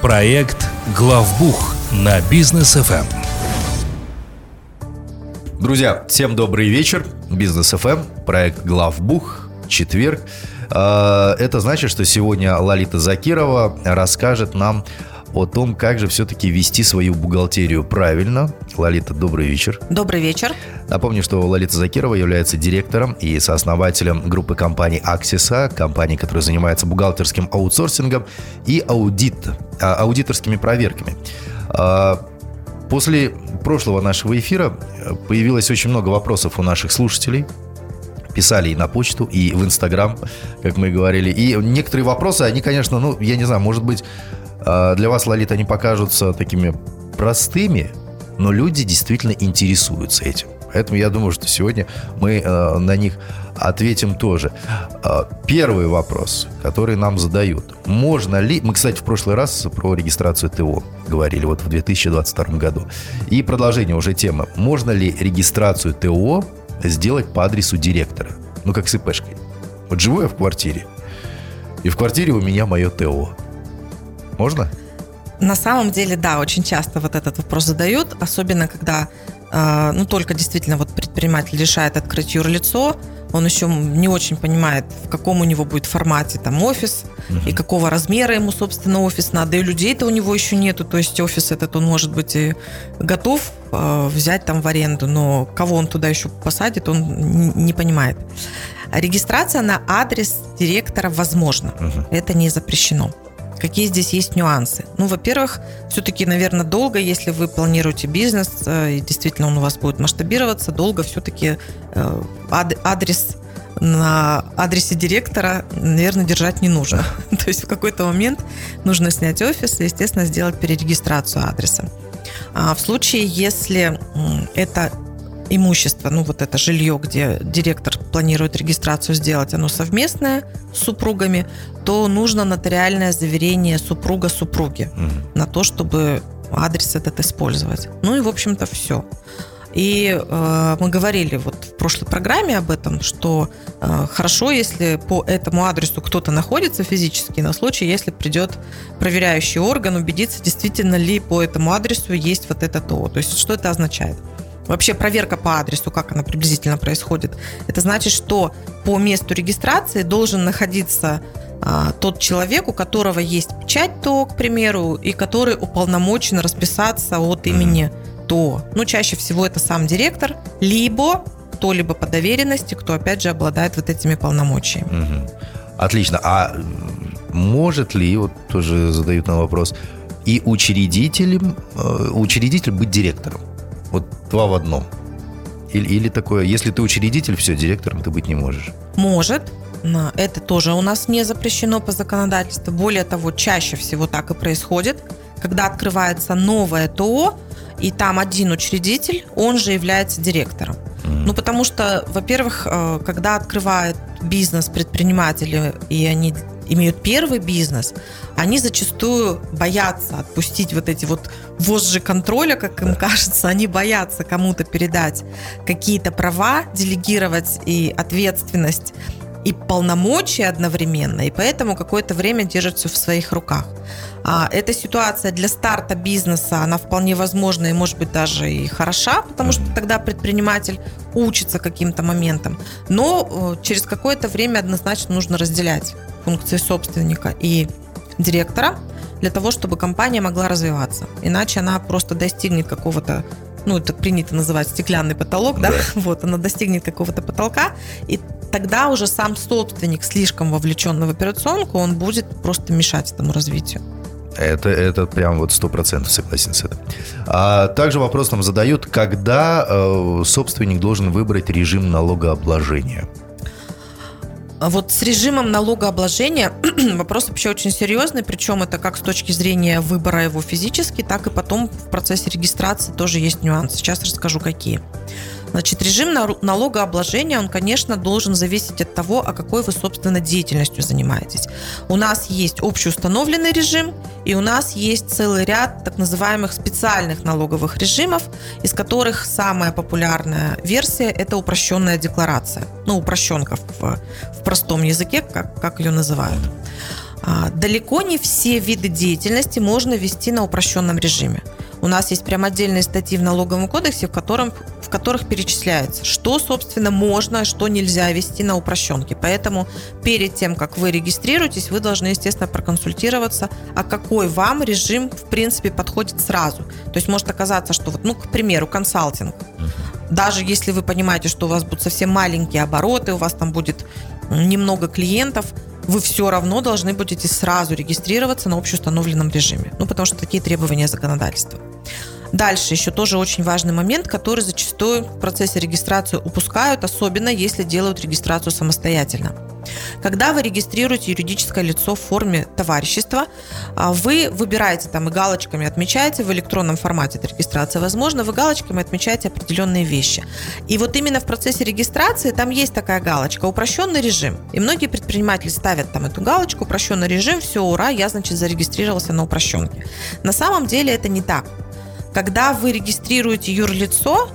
Проект «Главбух» на бизнес ФМ. Друзья, всем добрый вечер. Бизнес ФМ, проект «Главбух», четверг. А, это значит, что сегодня Лолита Закирова расскажет нам о том, как же все-таки вести свою бухгалтерию правильно. Лолита, добрый вечер. Добрый вечер. Напомню, что Лолита Закирова является директором и сооснователем группы компаний Аксиса, компании, которая занимается бухгалтерским аутсорсингом и аудит, а, аудиторскими проверками. А, после прошлого нашего эфира появилось очень много вопросов у наших слушателей писали и на почту, и в Инстаграм, как мы говорили. И некоторые вопросы, они, конечно, ну, я не знаю, может быть, для вас, Лолита, они покажутся такими простыми, но люди действительно интересуются этим. Поэтому я думаю, что сегодня мы э, на них ответим тоже. Э, первый вопрос, который нам задают. Можно ли... Мы, кстати, в прошлый раз про регистрацию ТО говорили, вот в 2022 году. И продолжение уже темы. Можно ли регистрацию ТО сделать по адресу директора? Ну, как с ИПшкой. Вот живу я в квартире, и в квартире у меня мое ТО. Можно? На самом деле, да, очень часто вот этот вопрос задают, особенно когда, э, ну, только действительно вот предприниматель решает открыть юрлицо, он еще не очень понимает, в каком у него будет формате там офис угу. и какого размера ему, собственно, офис надо. И людей-то у него еще нету, то есть офис этот он может быть и готов э, взять там в аренду, но кого он туда еще посадит, он не понимает. Регистрация на адрес директора возможна, угу. это не запрещено. Какие здесь есть нюансы? Ну, во-первых, все-таки, наверное, долго, если вы планируете бизнес, э, и действительно он у вас будет масштабироваться, долго все-таки э, адрес на адресе директора, наверное, держать не нужно. То есть в какой-то момент нужно снять офис и, естественно, сделать перерегистрацию адреса. А в случае, если это имущество, ну вот это жилье, где директор планирует регистрацию сделать, оно совместное с супругами, то нужно нотариальное заверение супруга супруги угу. на то, чтобы адрес этот использовать. Ну и, в общем-то, все. И э, мы говорили вот в прошлой программе об этом, что э, хорошо, если по этому адресу кто-то находится физически, на случай, если придет проверяющий орган, убедиться, действительно ли по этому адресу есть вот это то. То есть что это означает? Вообще проверка по адресу, как она приблизительно происходит, это значит, что по месту регистрации должен находиться а, тот человек, у которого есть печать ТО, к примеру, и который уполномочен расписаться от имени ТО. Ну, чаще всего это сам директор, либо кто-либо по доверенности, кто, опять же, обладает вот этими полномочиями. Угу. Отлично. А может ли, вот тоже задают нам вопрос, и учредителем, э, учредитель быть директором? Вот два в одном. Или, или такое, если ты учредитель, все, директором ты быть не можешь. Может. Но это тоже у нас не запрещено по законодательству. Более того, чаще всего так и происходит. Когда открывается новое ТО, и там один учредитель, он же является директором. Ну, потому что, во-первых, э, когда открывают бизнес предприниматели, и они имеют первый бизнес, они зачастую боятся отпустить вот эти вот вожжи контроля, как им кажется, они боятся кому-то передать какие-то права, делегировать и ответственность и полномочия одновременно, и поэтому какое-то время держат все в своих руках. А эта ситуация для старта бизнеса, она вполне возможна и может быть даже и хороша, потому что тогда предприниматель учится каким-то моментам. Но э, через какое-то время однозначно нужно разделять функции собственника и директора для того, чтобы компания могла развиваться. Иначе она просто достигнет какого-то ну, это принято называть стеклянный потолок, да, да. вот, она достигнет какого-то потолка, и тогда уже сам собственник, слишком вовлеченный в операционку, он будет просто мешать этому развитию. Это, это прям вот сто процентов согласен с этим. А также вопрос нам задают, когда э, собственник должен выбрать режим налогообложения? Вот с режимом налогообложения вопрос вообще очень серьезный, причем это как с точки зрения выбора его физически, так и потом в процессе регистрации тоже есть нюансы. Сейчас расскажу, какие. Значит, режим налогообложения, он, конечно, должен зависеть от того, о какой вы, собственно, деятельностью занимаетесь. У нас есть общеустановленный режим, и у нас есть целый ряд так называемых специальных налоговых режимов, из которых самая популярная версия – это упрощенная декларация. Ну, упрощенка в, в простом языке, как, как ее называют. А, далеко не все виды деятельности можно вести на упрощенном режиме. У нас есть прям отдельные статьи в налоговом кодексе, в, котором, в которых перечисляется, что, собственно, можно, что нельзя вести на упрощенке. Поэтому перед тем, как вы регистрируетесь, вы должны, естественно, проконсультироваться, а какой вам режим, в принципе, подходит сразу. То есть может оказаться, что, вот, ну, к примеру, консалтинг. Даже если вы понимаете, что у вас будут совсем маленькие обороты, у вас там будет немного клиентов, вы все равно должны будете сразу регистрироваться на общеустановленном режиме. Ну, потому что такие требования законодательства. Дальше еще тоже очень важный момент, который зачастую в процессе регистрации упускают, особенно если делают регистрацию самостоятельно. Когда вы регистрируете юридическое лицо в форме товарищества, а, вы выбираете там и галочками отмечаете в электронном формате эта регистрация возможно, вы галочками отмечаете определенные вещи. И вот именно в процессе регистрации там есть такая галочка «Упрощенный режим». И многие предприниматели ставят там эту галочку «Упрощенный режим», все, ура, я, значит, зарегистрировался на упрощенке. На самом деле это не так. Когда вы регистрируете юрлицо,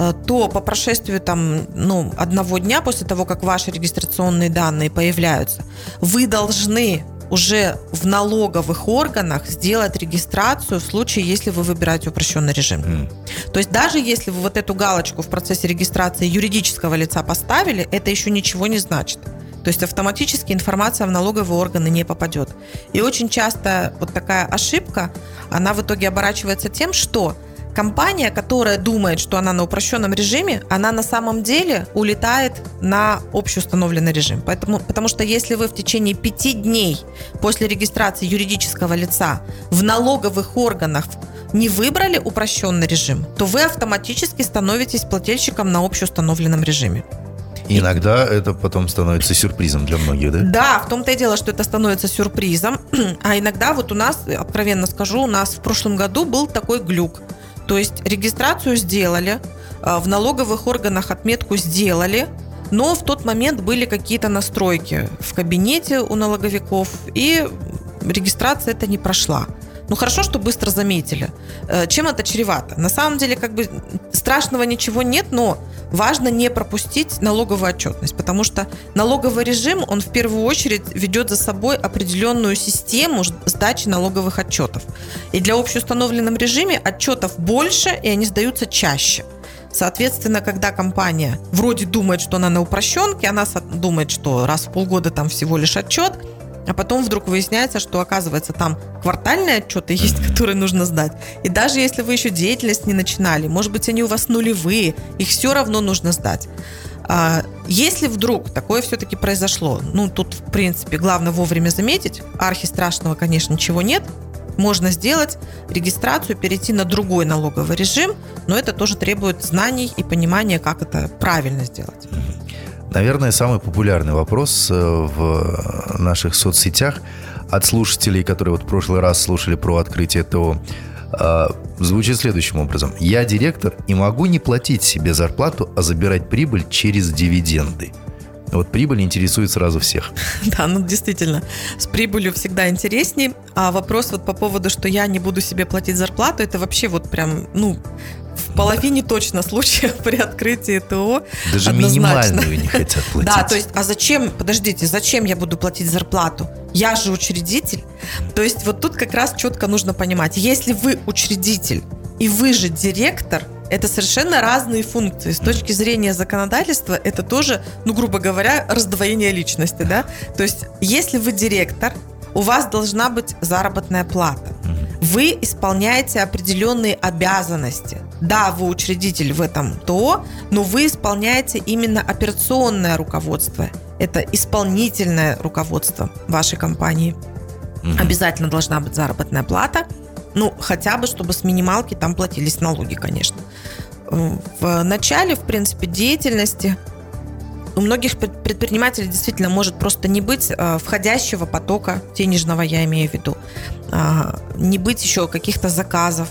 Э, то по прошествию там, ну, одного дня после того, как ваши регистрационные данные появляются, вы должны уже в налоговых органах сделать регистрацию в случае, если вы выбираете упрощенный режим. Mm. То есть даже если вы вот эту галочку в процессе регистрации юридического лица поставили, это еще ничего не значит. То есть автоматически информация в налоговые органы не попадет. И очень часто вот такая ошибка, она в итоге оборачивается тем, что компания, которая думает, что она на упрощенном режиме, она на самом деле улетает на общеустановленный режим. Поэтому, потому что если вы в течение пяти дней после регистрации юридического лица в налоговых органах не выбрали упрощенный режим, то вы автоматически становитесь плательщиком на общеустановленном режиме. И иногда это потом становится сюрпризом для многих, да? Да, в том-то и дело, что это становится сюрпризом. А иногда вот у нас, откровенно скажу, у нас в прошлом году был такой глюк. То есть регистрацию сделали, а, в налоговых органах отметку сделали, но в тот момент были какие-то настройки в кабинете у налоговиков, и регистрация это не прошла. Ну хорошо, что быстро заметили. Э, чем это чревато? На самом деле, как бы страшного ничего нет, но важно не пропустить налоговую отчетность, потому что налоговый режим, он в первую очередь ведет за собой определенную систему сдачи налоговых отчетов. И для общеустановленном режиме отчетов больше, и они сдаются чаще. Соответственно, когда компания вроде думает, что она на упрощенке, она думает, что раз в полгода там всего лишь отчет – а потом вдруг выясняется, что, оказывается, там квартальные отчеты есть, которые нужно сдать. И даже если вы еще деятельность не начинали, может быть, они у вас нулевые, их все равно нужно сдать. А, если вдруг такое все-таки произошло, ну, тут, в принципе, главное вовремя заметить, архи страшного, конечно, ничего нет, можно сделать регистрацию, перейти на другой налоговый режим, но это тоже требует знаний и понимания, как это правильно сделать. Наверное, самый популярный вопрос э, в наших соцсетях от слушателей, которые вот в прошлый раз слушали про открытие ТО, э, звучит следующим образом. Я директор и могу не платить себе зарплату, а забирать прибыль через дивиденды. Вот прибыль интересует сразу всех. Да, ну действительно, с прибылью всегда интереснее. А вопрос вот по поводу, что я не буду себе платить зарплату, это вообще вот прям, ну, половине точно случаев при открытии ТО. Даже однозначно. минимальную не хотят платить. Да, то есть, а зачем, подождите, зачем я буду платить зарплату? Я же учредитель. То есть вот тут как раз четко нужно понимать, если вы учредитель и вы же директор, это совершенно разные функции. С точки зрения законодательства это тоже, ну, грубо говоря, раздвоение личности, да? То есть, если вы директор, у вас должна быть заработная плата. Вы исполняете определенные обязанности. Да, вы учредитель в этом ТО, но вы исполняете именно операционное руководство. Это исполнительное руководство вашей компании. Угу. Обязательно должна быть заработная плата. Ну, хотя бы, чтобы с минималки там платились налоги, конечно. В начале, в принципе, деятельности у многих предпринимателей действительно может просто не быть э, входящего потока денежного, я имею в виду, э, не быть еще каких-то заказов.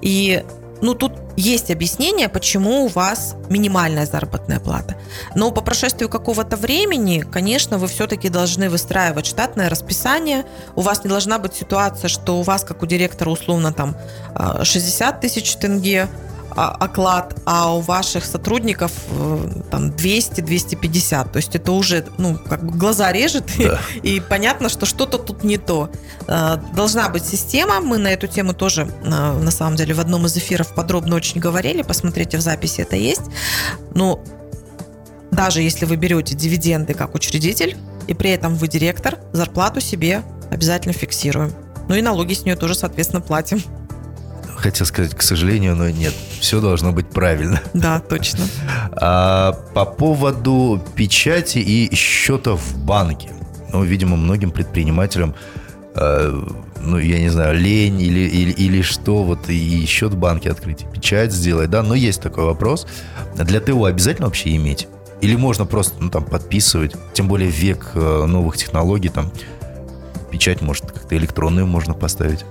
И ну, тут есть объяснение, почему у вас минимальная заработная плата. Но по прошествию какого-то времени, конечно, вы все-таки должны выстраивать штатное расписание. У вас не должна быть ситуация, что у вас, как у директора, условно, там 60 э, тысяч тенге, а, оклад, а у ваших сотрудников э, там 200-250. То есть это уже, ну, как бы глаза режет, да. и, и понятно, что что-то тут не то. Э, должна быть система. Мы на эту тему тоже, э, на самом деле, в одном из эфиров подробно очень говорили. Посмотрите, в записи это есть. Но даже если вы берете дивиденды как учредитель, и при этом вы директор, зарплату себе обязательно фиксируем. Ну и налоги с нее тоже, соответственно, платим. Хотел сказать, к сожалению, но нет. Все должно быть правильно. Да, точно. А, по поводу печати и счета в банке. Ну, видимо, многим предпринимателям, э, ну, я не знаю, лень или, или, или что, вот и счет в банке открыть, и печать сделать, да, но есть такой вопрос. Для ТО обязательно вообще иметь? Или можно просто, ну, там, подписывать, тем более век э, новых технологий, там, печать, может, как-то электронную можно поставить?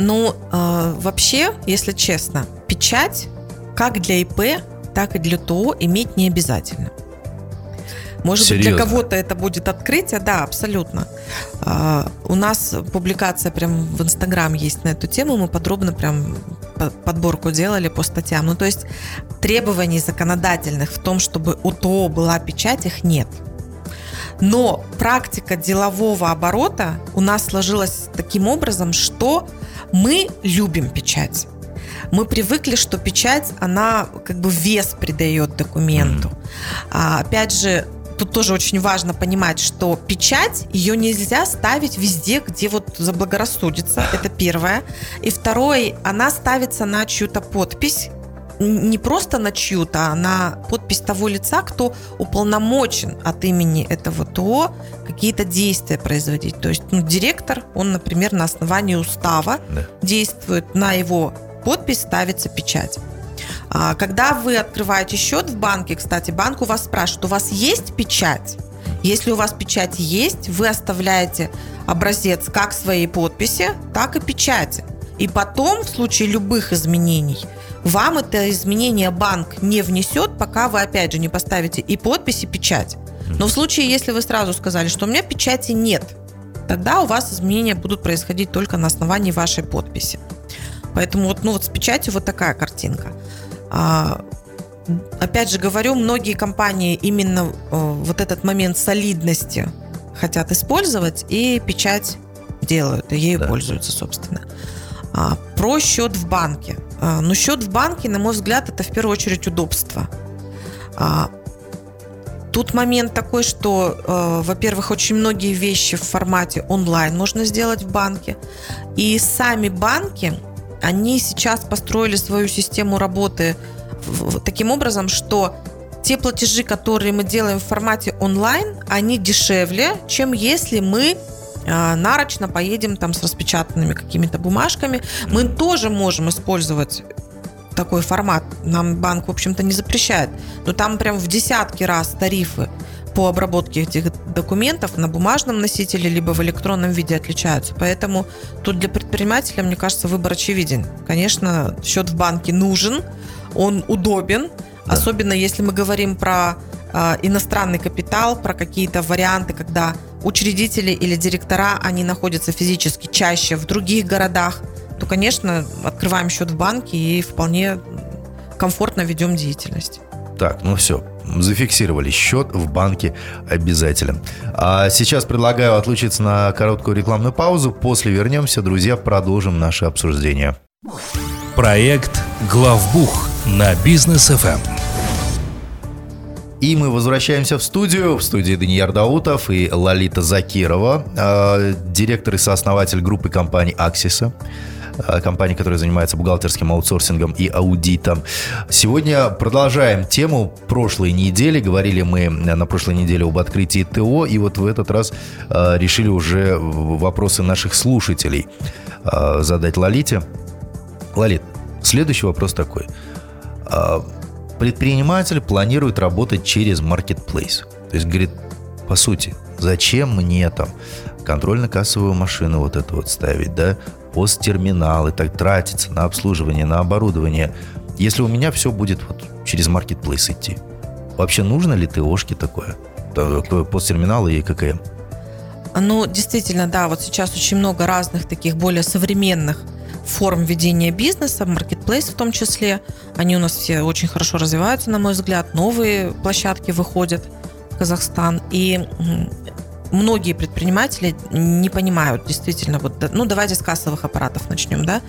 Ну, э, вообще, если честно, печать как для ИП, так и для ТО иметь не обязательно. Может Серьезно? быть, для кого-то это будет открытие, да, абсолютно. Uh, у нас публикация прям в Инстаграм есть на эту тему, мы подробно прям подборку делали по статьям. Ну, то есть требований законодательных в том, чтобы у ТО была печать, их нет. Но практика делового оборота у нас сложилась таким образом, что мы любим печать. Мы привыкли, что печать, она как бы вес придает документу. А, опять же, тут тоже очень важно понимать, что печать, ее нельзя ставить везде, где вот заблагорассудится. Это первое. И второе, она ставится на чью-то подпись, не просто на чью-то, а на подпись того лица, кто уполномочен от имени этого ТО какие-то действия производить. То есть ну, директор, он, например, на основании устава да. действует, на его подпись ставится печать. А, когда вы открываете счет в банке, кстати, банк у вас спрашивает, у вас есть печать? Если у вас печать есть, вы оставляете образец как своей подписи, так и печати. И потом, в случае любых изменений, вам это изменение банк не внесет, пока вы, опять же, не поставите и подпись, и печать. Но в случае, если вы сразу сказали, что у меня печати нет, тогда у вас изменения будут происходить только на основании вашей подписи. Поэтому вот, ну вот с печатью вот такая картинка. А, опять же говорю, многие компании именно э, вот этот момент солидности хотят использовать и печать делают, и ею да. пользуются, собственно. А, про счет в банке. А, но счет в банке, на мой взгляд, это в первую очередь удобство. А, тут момент такой, что, э, во-первых, очень многие вещи в формате онлайн можно сделать в банке. И сами банки, они сейчас построили свою систему работы таким образом, что те платежи, которые мы делаем в формате онлайн, они дешевле, чем если мы а, нарочно поедем там с распечатанными какими-то бумажками. Мы тоже можем использовать такой формат. Нам банк, в общем-то, не запрещает. Но там прям в десятки раз тарифы по обработке этих документов на бумажном носителе либо в электронном виде отличаются. Поэтому тут для предпринимателя, мне кажется, выбор очевиден. Конечно, счет в банке нужен, он удобен, да. особенно если мы говорим про э, иностранный капитал, про какие-то варианты, когда учредители или директора, они находятся физически чаще в других городах, то, конечно, открываем счет в банке и вполне комфортно ведем деятельность. Так, ну все, зафиксировали. Счет в банке обязателен. А сейчас предлагаю отлучиться на короткую рекламную паузу. После вернемся, друзья, продолжим наше обсуждение. Проект «Главбух» на бизнес FM. И мы возвращаемся в студию. В студии Данияр Даутов и Лолита Закирова, э, директор и сооснователь группы компаний «Аксиса» э, компания, которая занимается бухгалтерским аутсорсингом и аудитом. Сегодня продолжаем тему прошлой недели. Говорили мы на прошлой неделе об открытии ТО, и вот в этот раз э, решили уже вопросы наших слушателей задать Лолите. Лолит, следующий вопрос такой предприниматель планирует работать через marketplace. То есть говорит, по сути, зачем мне там контрольно-кассовую машину вот эту вот ставить, да, посттерминалы, так тратиться на обслуживание, на оборудование, если у меня все будет вот через marketplace идти. Вообще нужно ли ТОшки такое? Посттерминалы и ККМ? Ну, действительно, да, вот сейчас очень много разных таких более современных форм ведения бизнеса, маркетплейс в том числе. Они у нас все очень хорошо развиваются, на мой взгляд. Новые площадки выходят в Казахстан. И многие предприниматели не понимают действительно, вот, ну давайте с кассовых аппаратов начнем, да.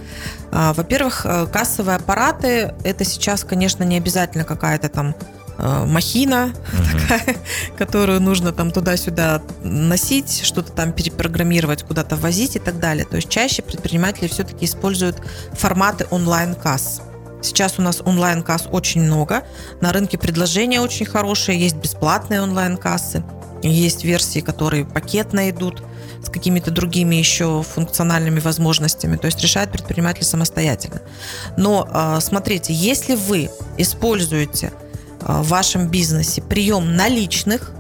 А, во-первых, э, кассовые аппараты это сейчас, конечно, не обязательно какая-то там э, махина угу. такая, которую нужно там туда-сюда носить, что-то там перепрограммировать, куда-то возить и так далее. То есть чаще предприниматели все-таки используют форматы онлайн-касс. Сейчас у нас онлайн-касс очень много. На рынке предложения очень хорошие, есть бесплатные онлайн-кассы. Есть версии, которые пакетно идут с какими-то другими еще функциональными возможностями. То есть решает предприниматель самостоятельно. Но а, смотрите, если вы используете в вашем бизнесе прием наличных,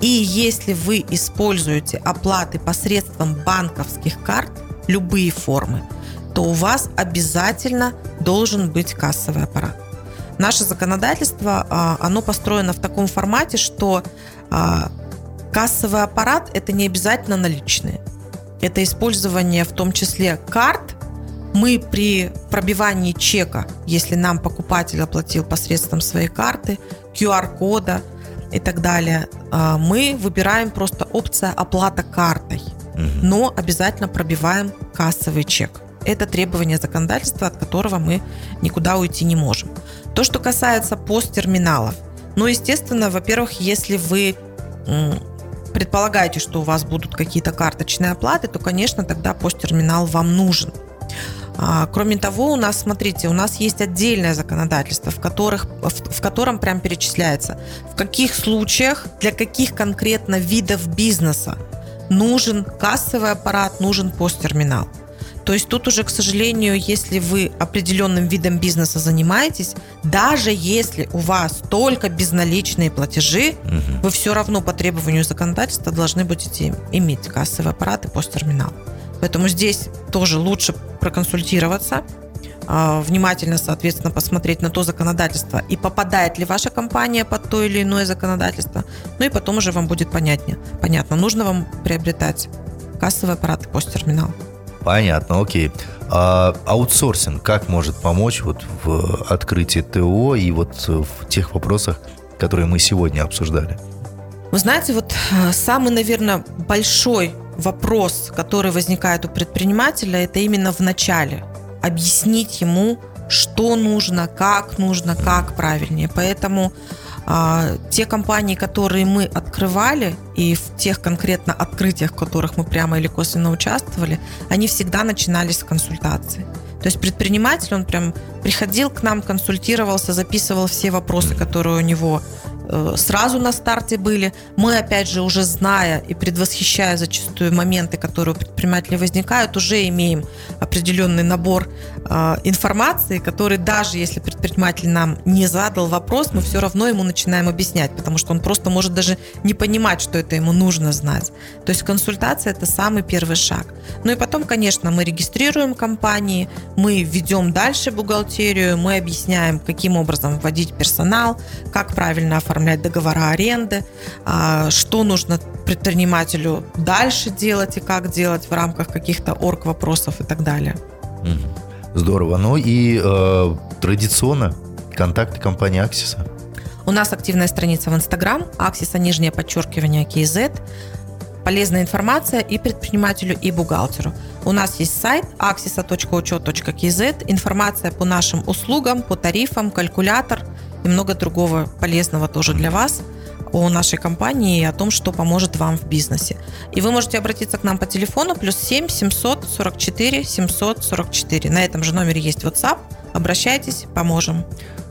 и если вы используете оплаты посредством банковских карт, любые формы, то у вас обязательно должен быть кассовый аппарат. Наше законодательство, а, оно построено в таком формате, что Кассовый аппарат – это не обязательно наличные. Это использование в том числе карт. Мы при пробивании чека, если нам покупатель оплатил посредством своей карты, QR-кода и так далее, а, мы выбираем просто опция оплата картой, но обязательно пробиваем кассовый чек. Это требование законодательства, от которого мы никуда уйти не можем. То, что касается посттерминалов, ну, естественно, во-первых, если вы предполагаете, что у вас будут какие-то карточные оплаты, то, конечно, тогда посттерминал вам нужен. А, кроме того, у нас, смотрите, у нас есть отдельное законодательство, в, которых, в, в котором прям перечисляется, в каких случаях, для каких конкретно видов бизнеса нужен кассовый аппарат, нужен посттерминал. То есть тут уже, к сожалению, если вы определенным видом бизнеса занимаетесь, даже если у вас только безналичные платежи, угу. вы все равно по требованию законодательства должны будете иметь кассовый аппарат и посттерминал. Поэтому здесь тоже лучше проконсультироваться, а, внимательно, соответственно, посмотреть на то законодательство и попадает ли ваша компания под то или иное законодательство. Ну и потом уже вам будет понятнее. Понятно, нужно вам приобретать кассовый аппарат и посттерминал. Понятно, окей. А аутсорсинг как может помочь вот в открытии ТО и вот в тех вопросах, которые мы сегодня обсуждали? Вы знаете, вот э, самый, наверное, большой вопрос, который возникает у предпринимателя, это именно в начале. Объяснить ему, что нужно, как нужно, как правильнее. Поэтому а, те компании, которые мы открывали, и в тех конкретно открытиях, в которых мы прямо или косвенно участвовали, они всегда начинались с консультации. То есть предприниматель, он прям приходил к нам, консультировался, записывал все вопросы, которые у него сразу на старте были. Мы, опять же, уже зная и предвосхищая зачастую моменты, которые у предпринимателей возникают, уже имеем определенный набор э, информации, который даже если предприниматель нам не задал вопрос, мы все равно ему начинаем объяснять, потому что он просто может даже не понимать, что это ему нужно знать. То есть консультация – это самый первый шаг. Ну и потом, конечно, мы регистрируем компании, мы ведем дальше бухгалтерию, мы объясняем, каким образом вводить персонал, как правильно оформлять оформлять договора аренды, а, что нужно предпринимателю дальше делать и как делать в рамках каких-то орг вопросов и так далее. Здорово. Ну и э, традиционно контакты компании Аксиса. У нас активная страница в Инстаграм, Аксиса, нижнее подчеркивание, KZ. Полезная информация и предпринимателю, и бухгалтеру. У нас есть сайт axisa.учет.kz, информация по нашим услугам, по тарифам, калькулятор – и много другого полезного тоже для вас о нашей компании и о том, что поможет вам в бизнесе. И вы можете обратиться к нам по телефону плюс 7 744 744. На этом же номере есть WhatsApp. Обращайтесь, поможем.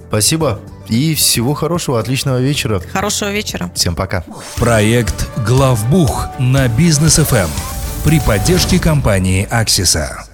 Спасибо и всего хорошего, отличного вечера. Хорошего вечера. Всем пока. Проект «Главбух» на Бизнес ФМ при поддержке компании «Аксиса».